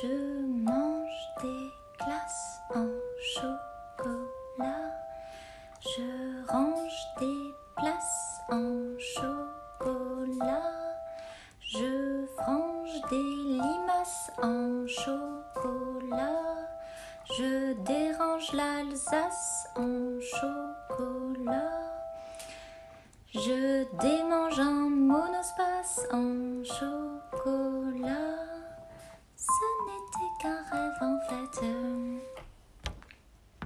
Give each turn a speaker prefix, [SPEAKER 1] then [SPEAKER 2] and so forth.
[SPEAKER 1] Je mange des glaces en chocolat. Je range des places en chocolat. Je frange des limaces en chocolat. Je dérange l'Alsace en chocolat. Je démange un monospace en